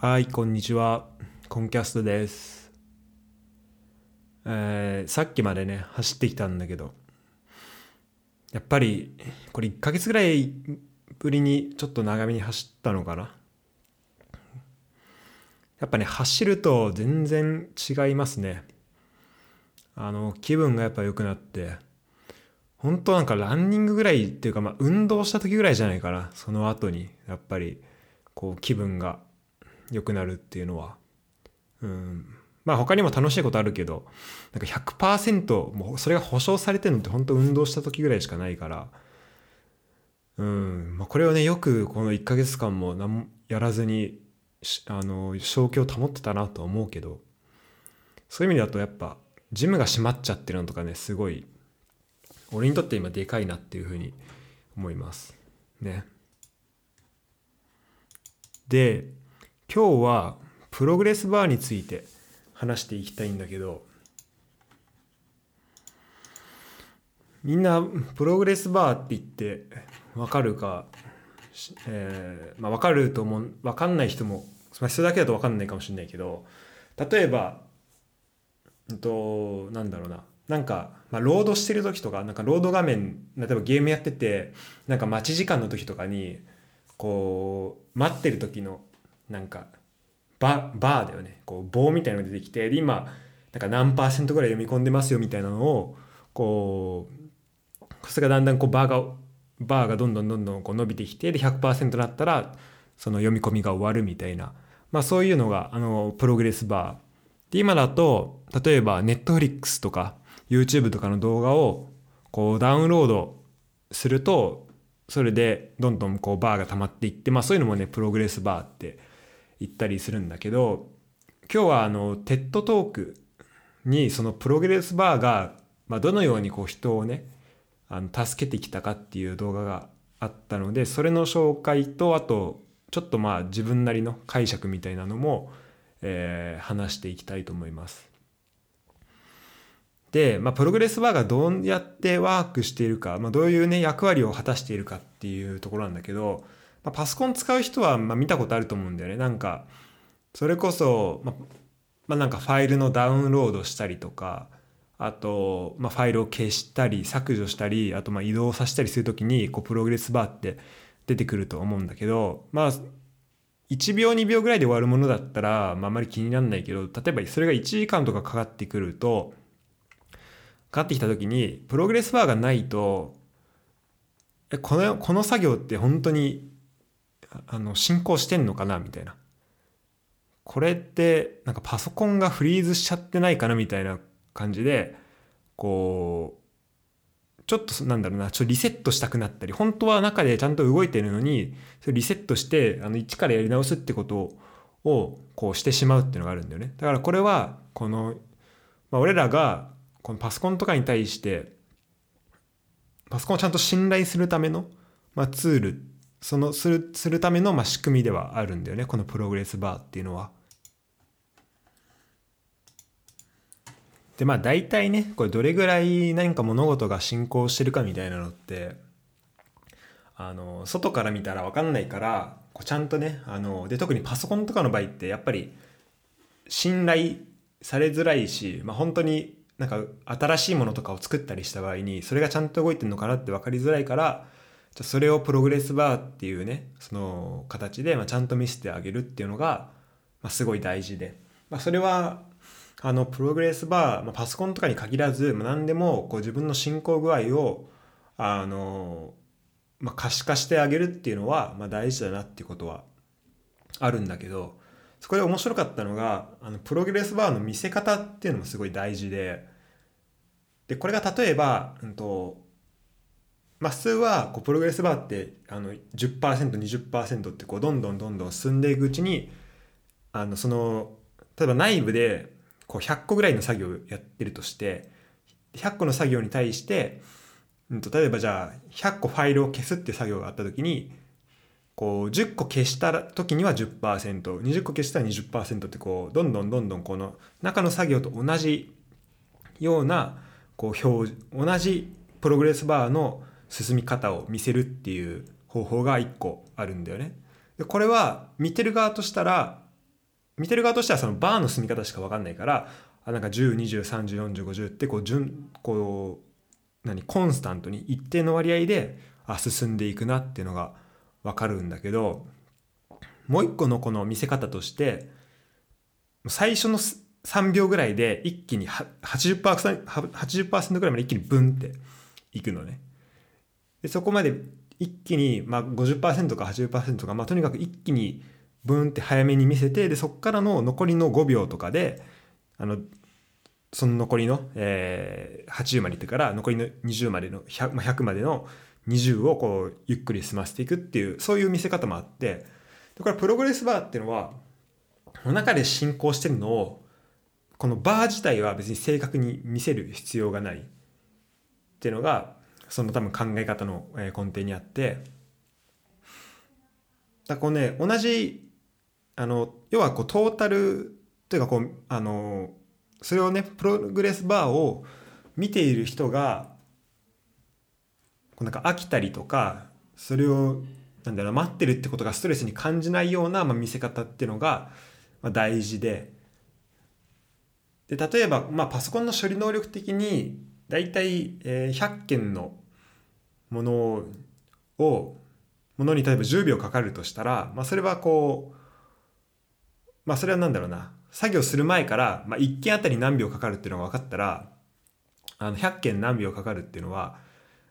はい、こんにちは。コンキャストです。えーさっきまでね、走ってきたんだけど、やっぱり、これ1ヶ月ぐらいぶりにちょっと長めに走ったのかな。やっぱね、走ると全然違いますね。あの、気分がやっぱ良くなって、本当なんかランニングぐらいっていうか、まあ運動した時ぐらいじゃないかな。その後に、やっぱり、こう気分が良くなるっていうのは。うん。まあ他にも楽しいことあるけど、なんか100%もうそれが保証されてるのって本当運動した時ぐらいしかないから、うん。まあこれをね、よくこの1ヶ月間も何もやらずに、あの、正気を保ってたなと思うけど、そういう意味だとやっぱ、ジムが閉まっちゃってるのとかね、すごい、俺にとって今でかいなっていうふうに思います。ね。で、今日はプログレスバーについて話していきたいんだけど、みんなプログレスバーって言ってわかるか、えーまあわかると思う、わかんない人も、まあ、人だけだとわかんないかもしれないけど、例えば、うんと、なんだろうな。なんか、まあ、ロードしてる時とか、なんかロード画面、例えばゲームやってて、なんか待ち時間の時とかに、こう、待ってる時の、なんか、ババーだよね。こう、棒みたいなのが出てきて、で、今、なんか何パーセントぐらい読み込んでますよみたいなのを、こう、それがだんだんこうバーが、バーがどんどんどんどんこう伸びてきて、で、100%になったら、その読み込みが終わるみたいな、まあそういうのが、あの、プログレスバー。で、今だと、例えば、ネットフリックスとか、YouTube とかの動画を、こう、ダウンロードすると、それで、どんどんこう、バーが溜まっていって、まあそういうのもね、プログレスバーって言ったりするんだけど、今日は、あの、 TED Talk に、そのプログレスバーが、まあどのようにこう、人をね、あの、助けてきたかっていう動画があったので、それの紹介と、あと、ちょっとまあ自分なりの解釈みたいなのも、えー話していきたいと思います。で、まあ、プログレスバーがどうやってワークしているか、まあ、どういうね、役割を果たしているかっていうところなんだけど、まあ、パソコン使う人はま見たことあると思うんだよね。なんか、それこそ、まあ、まあ、なんかファイルのダウンロードしたりとか、あと、まあ、ファイルを消したり、削除したり、あとま移動させたりするときに、こう、プログレスバーって出てくると思うんだけど、まあ、1秒2秒ぐらいで終わるものだったら、まあ、あまり気にならないけど、例えばそれが1時間とかかかってくると、かかってきた時に、プログレスバーがないと、この、この作業って本当に、あの、進行してんのかなみたいな。これって、なんかパソコンがフリーズしちゃってないかなみたいな感じで、こう、ちょっとなんだろうな、ちょっとリセットしたくなったり、本当は中でちゃんと動いてるのに、それリセットして、あの、一からやり直すってことを、こうしてしまうっていうのがあるんだよね。だからこれは、この、まあ、俺らが、このパソコンとかに対して、パソコンをちゃんと信頼するための、まあ、ツール、その、する、するための、まあ、仕組みではあるんだよね。このプログレスバーっていうのは。で、まあ、大体ね、これどれぐらい何か物事が進行してるかみたいなのって、あの、外から見たらわかんないから、こうちゃんとね、あの、で、特にパソコンとかの場合って、やっぱり、信頼されづらいし、まあ、本当になんか新しいものとかを作ったりした場合に、それがちゃんと動いてるのかなって分かりづらいから、じゃそれをプログレスバーっていうね、その形で、ま、ちゃんと見せてあげるっていうのが、ま、すごい大事で。まあ、それは、あの、プログレスバー、まあ、パソコンとかに限らず、まあ、何でもこう自分の進行具合を、あの、まあ、可視化してあげるっていうのは、ま、大事だなっていうことはあるんだけど、そこで面白かったのが、あの、プログレスバーの見せ方っていうのもすごい大事で、で、これが例えば、うんと、まあ、普通は、こう、プログレスバーって、あの、10%、20%って、こう、どんどんどんどん進んでいくうちに、あの、その、例えば内部で、こう、100個ぐらいの作業をやってるとして、100個の作業に対して、うんと、例えばじゃあ、100個ファイルを消すって作業があったときに、こう、10個消した時には10%、20個消したら20%ってこう、どんどんどんどんこの中の作業と同じような、こう、表示、同じプログレスバーの進み方を見せるっていう方法が1個あるんだよね。で、これは見てる側としたら、見てる側としてはそのバーの進み方しか分かんないからあなんか1020304050ってこう順こう何コンスタントに一定の割合であ進んでいくなっていうのが分かるんだけどもう一個のこの見せ方として最初の3秒ぐらいで一気に 80%, 80ぐらいまで一気にブンっていくのね。でそこまで一気に、まあ50%か80%か、まあ、とにかく一気にブーンって早めに見せてでそこからの残りの5秒とかであのその残りの、えー、80までってから残りの20までの 100,、まあ、100までの20をこうゆっくり済ませていくっていうそういう見せ方もあってでこれプログレスバーっていうのはの中で進行してるのをこのバー自体は別に正確に見せる必要がないっていうのがその多分考え方の根底にあってだこうね同じあの要はこうトータルというかこうあのそれをねプログレスバーを見ている人がこうなんか飽きたりとかそれをなんだろう待ってるってことがストレスに感じないような、まあ、見せ方っていうのが、まあ、大事で。で例えば、まあ、パソコンの処理能力的に大体、えー、100件のものをものに例えば10秒かかるとしたら、まあ、それはこうまあそれは何だろうな。作業する前から、まあ、1件あたり何秒かかるっていうのが分かったらあの100件何秒かかるっていうのは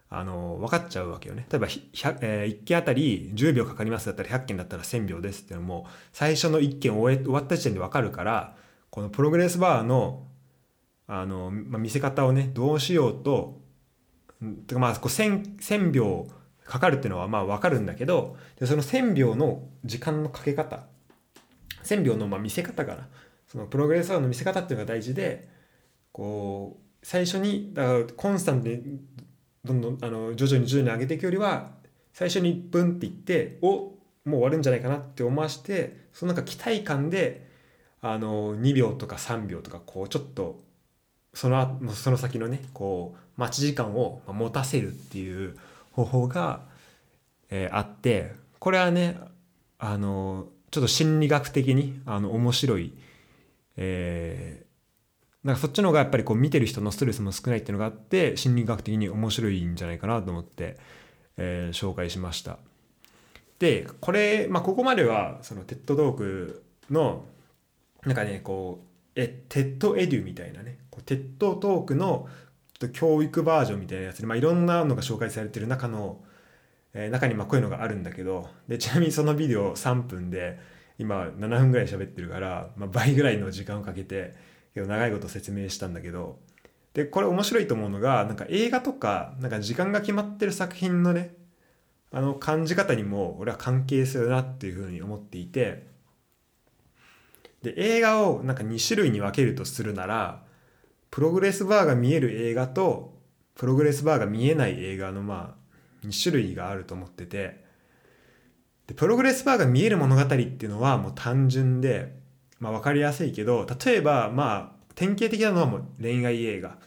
あの分かっちゃうわけよね。例えば、えー、1件あたり10秒かかりますだったら100件だったら1000秒ですっていうのも最初の1件終え終わった時点で分かるからこのプログレスバーのあの、まあ、見せ方をねどうしようとてかまあこう 1000, 秒かかるっていうのはまあ分かるんだけどでその1000秒の時間のかけ方1000秒のまあ見せ方かな。そのプログレスバーの見せ方っていうのが大事でこう最初にだからコンスタントにどんどんあの徐々に徐々に上げていくよりは最初に1分って言っておもう終わるんじゃないかなって思わしてそのなんか期待感であの2秒とか3秒とかこうちょっとそのその先のねこう待ち時間を持たせるっていう方法が、えー、あってこれはねあのちょっと心理学的にあの面白い、えー、なんかそっちの方がやっぱりこう見てる人のストレスも少ないっていうのがあって心理学的に面白いんじゃないかなと思って、えー、紹介しました。でこれ、まあ、ここまではその TED Talk のなんかねこうえテッドエデュみたいなね。こう TED Talk の教育バージョンみたいなやつで、まあ、いろんなのが紹介されてる中の、えー、中にまこういうのがあるんだけどでちなみにそのビデオ3分で今7分ぐらい喋ってるから、まあ、倍ぐらいの時間をかけて結構長いこと説明したんだけどでこれ面白いと思うのがなんか映画とかなんか時間が決まってる作品のねあの感じ方にも俺は関係するなっていうふうに思っていてで映画をなんか2種類に分けるとするならプログレスバーが見える映画とプログレスバーが見えない映画のまあ2種類があると思っててでプログレスバーが見える物語っていうのはもう単純で、まあ、分かりやすいけど例えばまあ典型的なのはもう恋愛映画。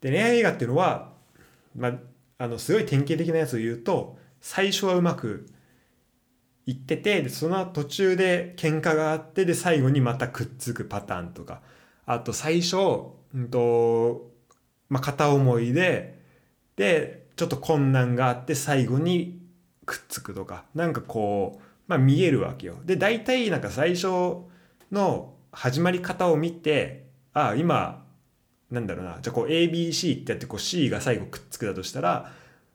で恋愛映画っていうのは、まあ、あのすごい典型的なやつを言うと最初はうまく行っててでその途中で喧嘩があってで最後にまたくっつくパターンとか。あと最初、うんとまあ、片思いででちょっと困難があって最後にくっつくとか。なんかこう、まあ、見えるわけよ。で大体なんか最初の始まり方を見てああ今なんだろうな。じゃあこう ABC ってやってこう C が最後くっつくだとしたら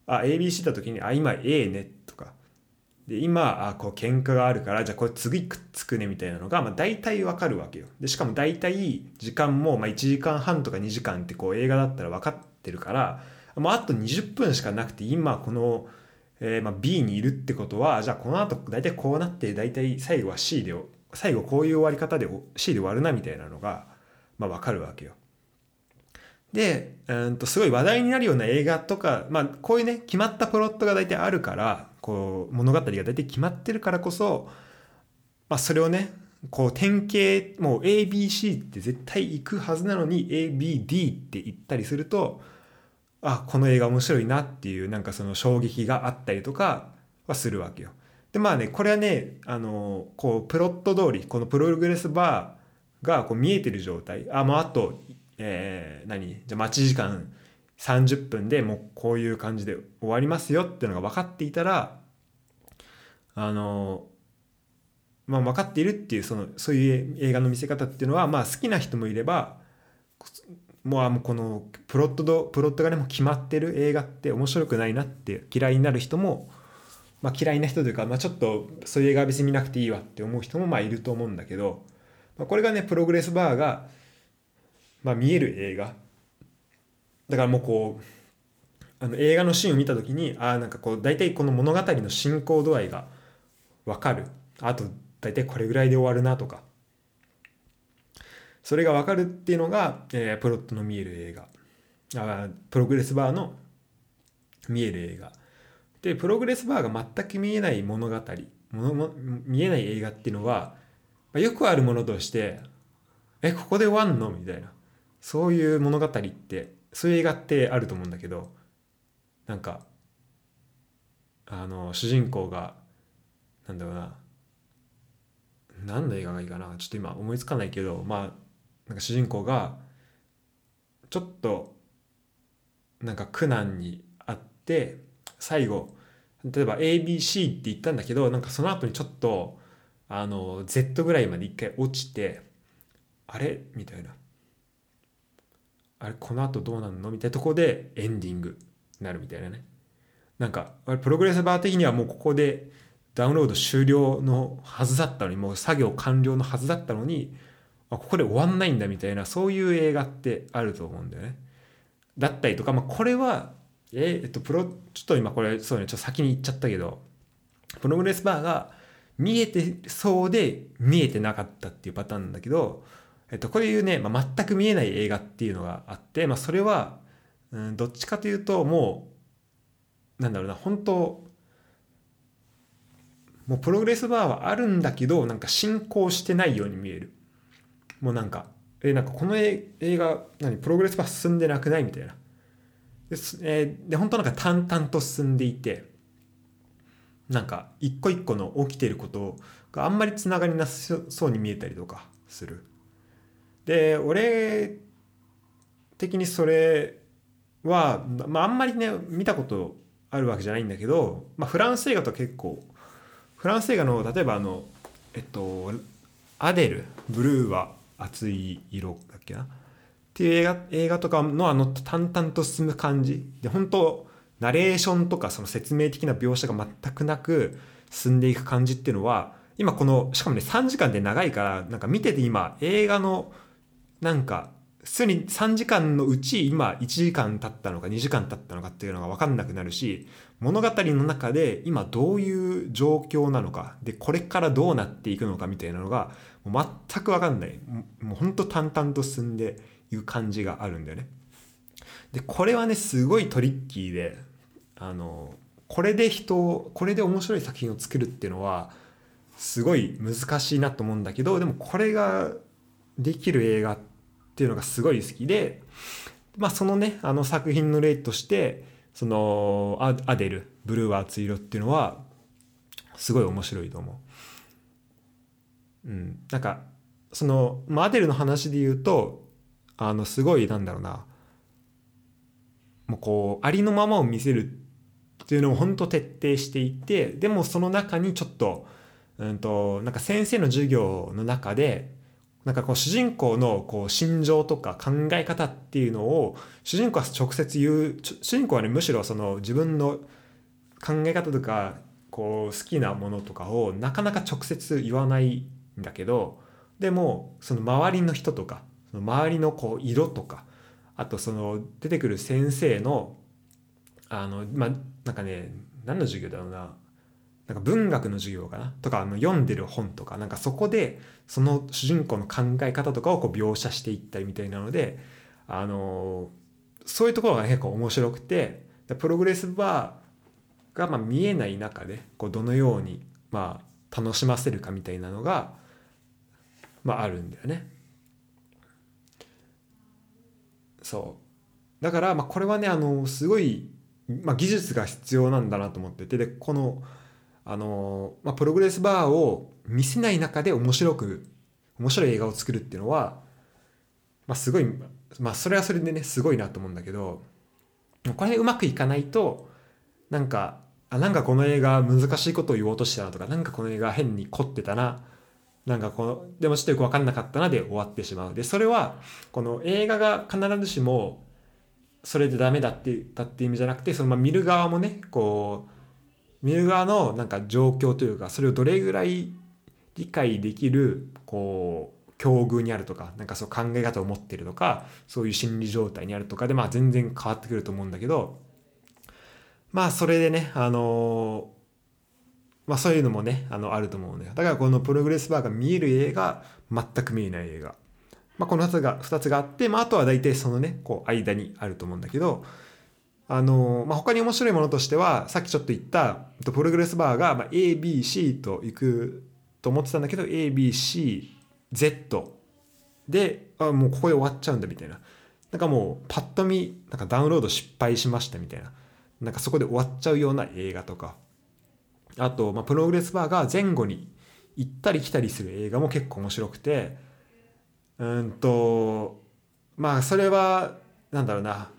ああ ABC だ時にあ今 A ねとか。で今あこう喧嘩があるからじゃあこれ次くっつくねみたいなのが、まあ、大体わかるわけよでしかも大体時間も、まあ、1時間半とか2時間ってこう映画だったら分かってるからもうあと20分しかなくて今この、えー、まあ B にいるってことはじゃあこの後大体こうなって大体最後は C で最後こういう終わり方で C で終わるなみたいなのが、まあ、分かるわけよ。で、うんとすごい話題になるような映画とか、まあ、こういうね決まったプロットが大体あるからこう物語が大体決まってるからこそ、まあ、それをねこう典型もう ABC って絶対行くはずなのに ABD って言ったりするとあこの映画面白いなっていうなんかその衝撃があったりとかはするわけよ。でまあねこれはねあのこうプロット通りこのプログレスバーがこう見えてる状態あもうあと、えー、何？じゃ待ち時間30分でもうこういう感じで終わりますよっていうのが分かっていたらあのまあ分かっているっていうそのそういう映画の見せ方っていうのはまあ好きな人もいればもうこのプロットプロットがねもう決まってる映画って面白くないなって嫌いになる人もまあ、嫌いな人というか、まあ、ちょっとそういう映画は別に見なくていいわって思う人もまあいると思うんだけど、まあ、これがねプログレスバーが、まあ、見える映画。だからもうこうあの映画のシーンを見た時にああなんかこう大体この物語の進行度合いが分かる。あと大体これぐらいで終わるなとか。それが分かるっていうのが、えー、プロットの見える映画。あプログレスバーの見える映画。でプログレスバーが全く見えない物語。もの見えない映画っていうのは、まあ、よくあるものとしてえここで終わんの？みたいな。そういう物語ってそういう映画ってあると思うんだけどなんかあの主人公がなんだろうな何の映画がいいかなちょっと今思いつかないけどまあなんか主人公がちょっとなんか苦難にあって最後例えば ABC って言ったんだけどなんかその後にちょっとあの Z ぐらいまで一回落ちてあれ？みたいな。あれこの後どうなんの？みたいなとこでエンディングになるみたいなねなんかプログレスバー的にはもうここでダウンロード終了のはずだったのにもう作業完了のはずだったのにここで終わんないんだみたいなそういう映画ってあると思うんだよね。だったりとか、まあ、これはえー、っと、プロ、ちょっと今これ、そうね、ちょっと先に言っちゃったけど、プログレスバーが見えてそうで見えてなかったっていうパターンなんだけど、えっと、こういうね、まあ、全く見えない映画っていうのがあって、まあ、それは、うん、どっちかというと、もう、なんだろうな、本当もうプログレスバーはあるんだけど、なんか進行してないように見える。もうなんか、え、なんかこの映画、何、プログレスバー進んでなくないみたいな。で,、えー、で本当なんか淡々と進んでいてなんか一個一個の起きてることがあんまりつながりなさそうに見えたりとかする。で俺的にそれは、まあ、んまりね見たことあるわけじゃないんだけど、まあ、フランス映画と結構フランス映画の例えばあのえっとアデルブルーは熱い色だっけな？っていう映画映画とかのあの淡々と進む感じ。で本当ナレーションとかその説明的な描写が全くなく進んでいく感じっていうのは今このしかもね3時間で長いからなんか見てて今映画のなんか普通に3時間のうち今1時間経ったのか2時間経ったのかっていうのが分かんなくなるし物語の中で今どういう状況なのかでこれからどうなっていくのかみたいなのが全く分かんないもうほんと淡々と進んでいう感じがあるんだよね。でこれはねすごいトリッキーであのこれで人をこれで面白い作品を作るっていうのはすごい難しいなと思うんだけどでもこれができる映画ってていうのがすごい好きで、まあ、そのねあの作品の例としてそのアデル「ブルーは熱い色」っていうのはすごい面白いと思う。うん、なんかその、まあ、アデルの話で言うとあのすごいなんだろうなもうこうありのままを見せるっていうのを本当徹底していてでもその中にちょっと,、うんと、なんか先生の授業の中でなんかこう主人公のこう心情とか考え方っていうのを主人公は直接言う主人公はねむしろその自分の考え方とかこう好きなものとかをなかなか直接言わないんだけどでもその周りの人とかその周りのこう色とかあとその出てくる先生のあのまあなんかね何の授業だろうな。なんか文学の授業かな？とかあの読んでる本とか。なんかそこでその主人公の考え方とかをこう描写していったりみたいなのであのそういうところが結構面白くてプログレスバーがまあ見えない中でこうどのようにまあ楽しませるかみたいなのがまああるんだよね。そう。だからまあこれはねあのすごい、まあ、技術が必要なんだなと思っててでこのあの、まあ、プログレスバーを見せない中で面白く面白い映画を作るっていうのは、まあ、すごいまあそれはそれでねすごいなと思うんだけどこれうまくいかないとなんかあなんかこの映画難しいことを言おうとしたなとかなんかこの映画変に凝ってたななんかこのでもちょっとよく分かんなかったなで終わってしまう。でそれはこの映画が必ずしもそれでダメだって言ったっていう意味じゃなくてそのまあ見る側もねこう見る側のなんか状況というかそれをどれぐらい理解できるこう境遇にあるとかなんかそう考え方を持ってるとかそういう心理状態にあるとかでまあ全然変わってくると思うんだけどまあそれでねあのまあそういうのもねあのあると思うんだよ。だからこのプログレスバーが見える映画全く見えない映画。まあこの2つが2つがあってまああとは大体そのねこう間にあると思うんだけどあのまあ、他に面白いものとしてはさっきちょっと言ったプログレスバーが、まあ、ABC と行くと思ってたんだけど ABC Z であもうここで終わっちゃうんだみたいな。なんかもうパッと見なんかダウンロード失敗しましたみたいな。なんかそこで終わっちゃうような映画とか。あと、まあ、プログレスバーが前後に行ったり来たりする映画も結構面白くて。うんとまあそれはなんだろうな。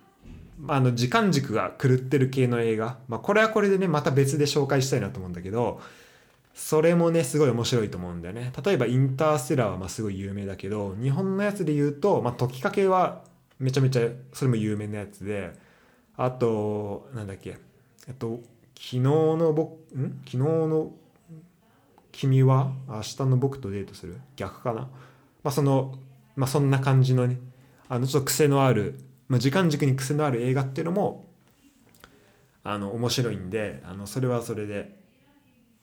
あの時間軸が狂ってる系の映画、まあ、これはこれでねまた別で紹介したいなと思うんだけどそれもねすごい面白いと思うんだよね。例えばインターステラーはまあすごい有名だけど日本のやつで言うと、まあ、時かけはめちゃめちゃそれも有名なやつであとなんだっけ。えっと昨日の僕ん？昨日の君は明日の僕とデートする？逆かな？まあそのまあそんな感じのねあのちょっと癖のある、まあ、時間軸に癖のある映画っていうのもあの面白いんであのそれはそれで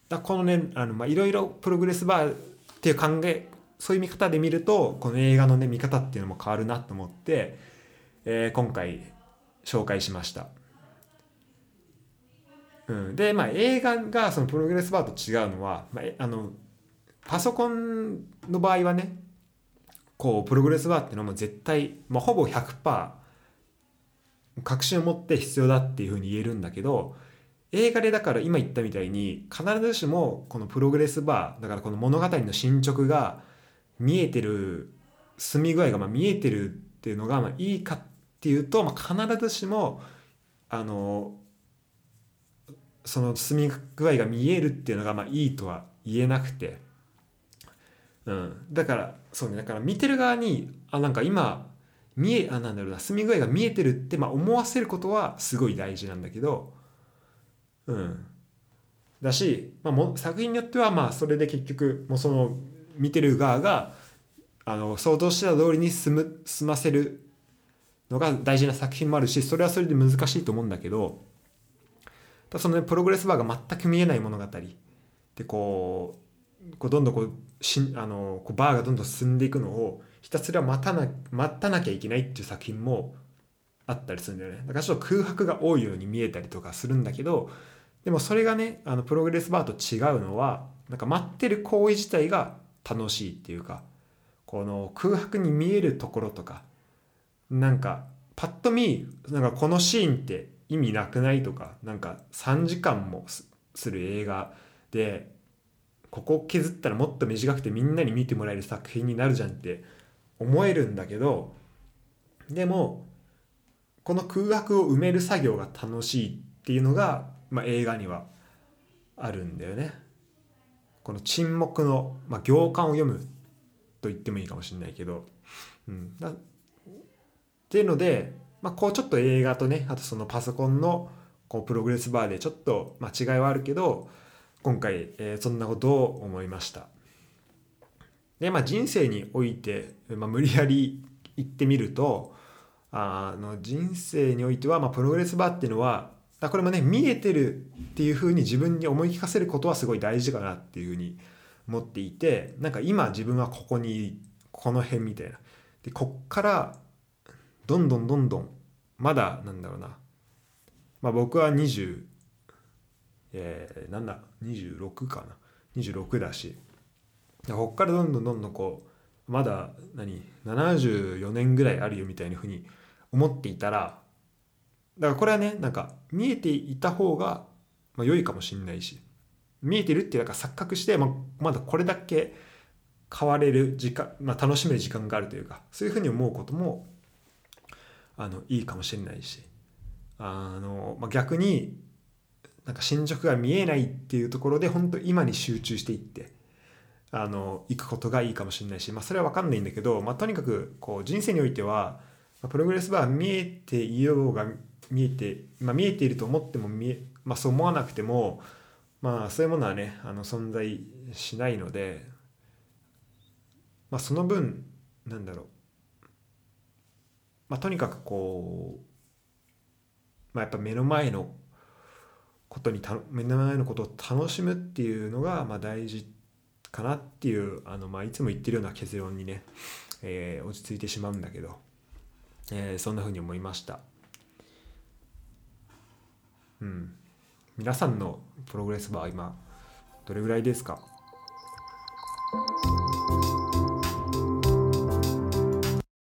だこのねあの、まあ、いろいろプログレスバーっていう考えそういう見方で見るとこの映画のね見方っていうのも変わるなと思って、えー、今回紹介しました。うん、でまあ映画がそのプログレスバーと違うのは、まあ、あのパソコンの場合はねこうプログレスバーっていうのも絶対、まあ、ほぼ100%確信を持って必要だっていうふうに言えるんだけど映画でだから今言ったみたいに必ずしもこのプログレスバーだからこの物語の進捗が見えてる進み具合がまあ見えてるっていうのがまあいいかっていうと、まあ、必ずしもあのその進み具合が見えるっていうのがまあいいとは言えなくて、うん、だからそうね。だから見てる側にあなんか今見えあなんだろうな進み具合が見えてるってまあ思わせることはすごい大事なんだけどうん、だし、まあ、も作品によってはまあそれで結局もうその見てる側があの想像してた通りに進む進ませるのが大事な作品もあるしそれはそれで難しいと思うんだけどだその、ね、プログレスバーが全く見えない物語でこうこうどんどんこうしあのこうバーがどんどん進んでいくのをひたすら待たな待たなきゃいけないっていう作品もあったりするんだよね。だからちょっと空白が多いように見えたりとかするんだけどでもそれがねあのプログレスバーと違うのはなんか待ってる行為自体が楽しいっていうかこの空白に見えるところとかなんかパッと見なんかこのシーンって意味なくないとかなんか3時間もする映画でここ削ったらもっと短くてみんなに見てもらえる作品になるじゃんって思えるんだけどでもこの空白を埋める作業が楽しいっていうのがまあ、映画にはあるんだよね。この沈黙の、まあ、行間を読むと言ってもいいかもしれないけど、うん、だっていうので、まあ、こうちょっと映画とねあとそのパソコンのこうプログレスバーでちょっと、まあ、違いはあるけど今回、えー、そんなことを思いました。でまあ人生において、まあ、無理やり言ってみるとあの人生においては、まあ、プログレスバーっていうのはだこれもね見えてるっていうふうに自分に思い聞かせることはすごい大事かなっていうふうに思っていてなんか今自分はここにこの辺みたいな。でこっからどんどんどんどんまだなんだろうな。まあ僕は20えー、なんだ26かな。26だし。こっからどんどんどんどんこうまだ何74年ぐらいあるよみたいなふうに思っていたらだからこれはねなんか見えていた方が、まあ、良いかもしんないし見えてるっていうか錯覚して、まあ、まだこれだけ変われる時間、まあ、楽しめる時間があるというかそういうふうに思うこともあのいいかもしれないしあの、まあ、逆になんか進捗が見えないっていうところで本当今に集中していってあの行くことがいいかもしれないし、まあ、それは分かんないんだけど、まあ、とにかくこう人生においては、まあ、プログレスバー見えていようが見えて、まあ、見えていると思っても見え、まあ、そう思わなくても、まあ、そういうものはねあの存在しないので、まあ、その分なんだろう、まあ、とにかくこう、まあ、やっぱ目の前のことにた目の前のことを楽しむっていうのがまあ大事かなっていうあの、まあ、いつも言ってるような結論にね、えー、落ち着いてしまうんだけど、えー、そんな風に思いました。うん。皆さんのプログレスバー今どれぐらいですか？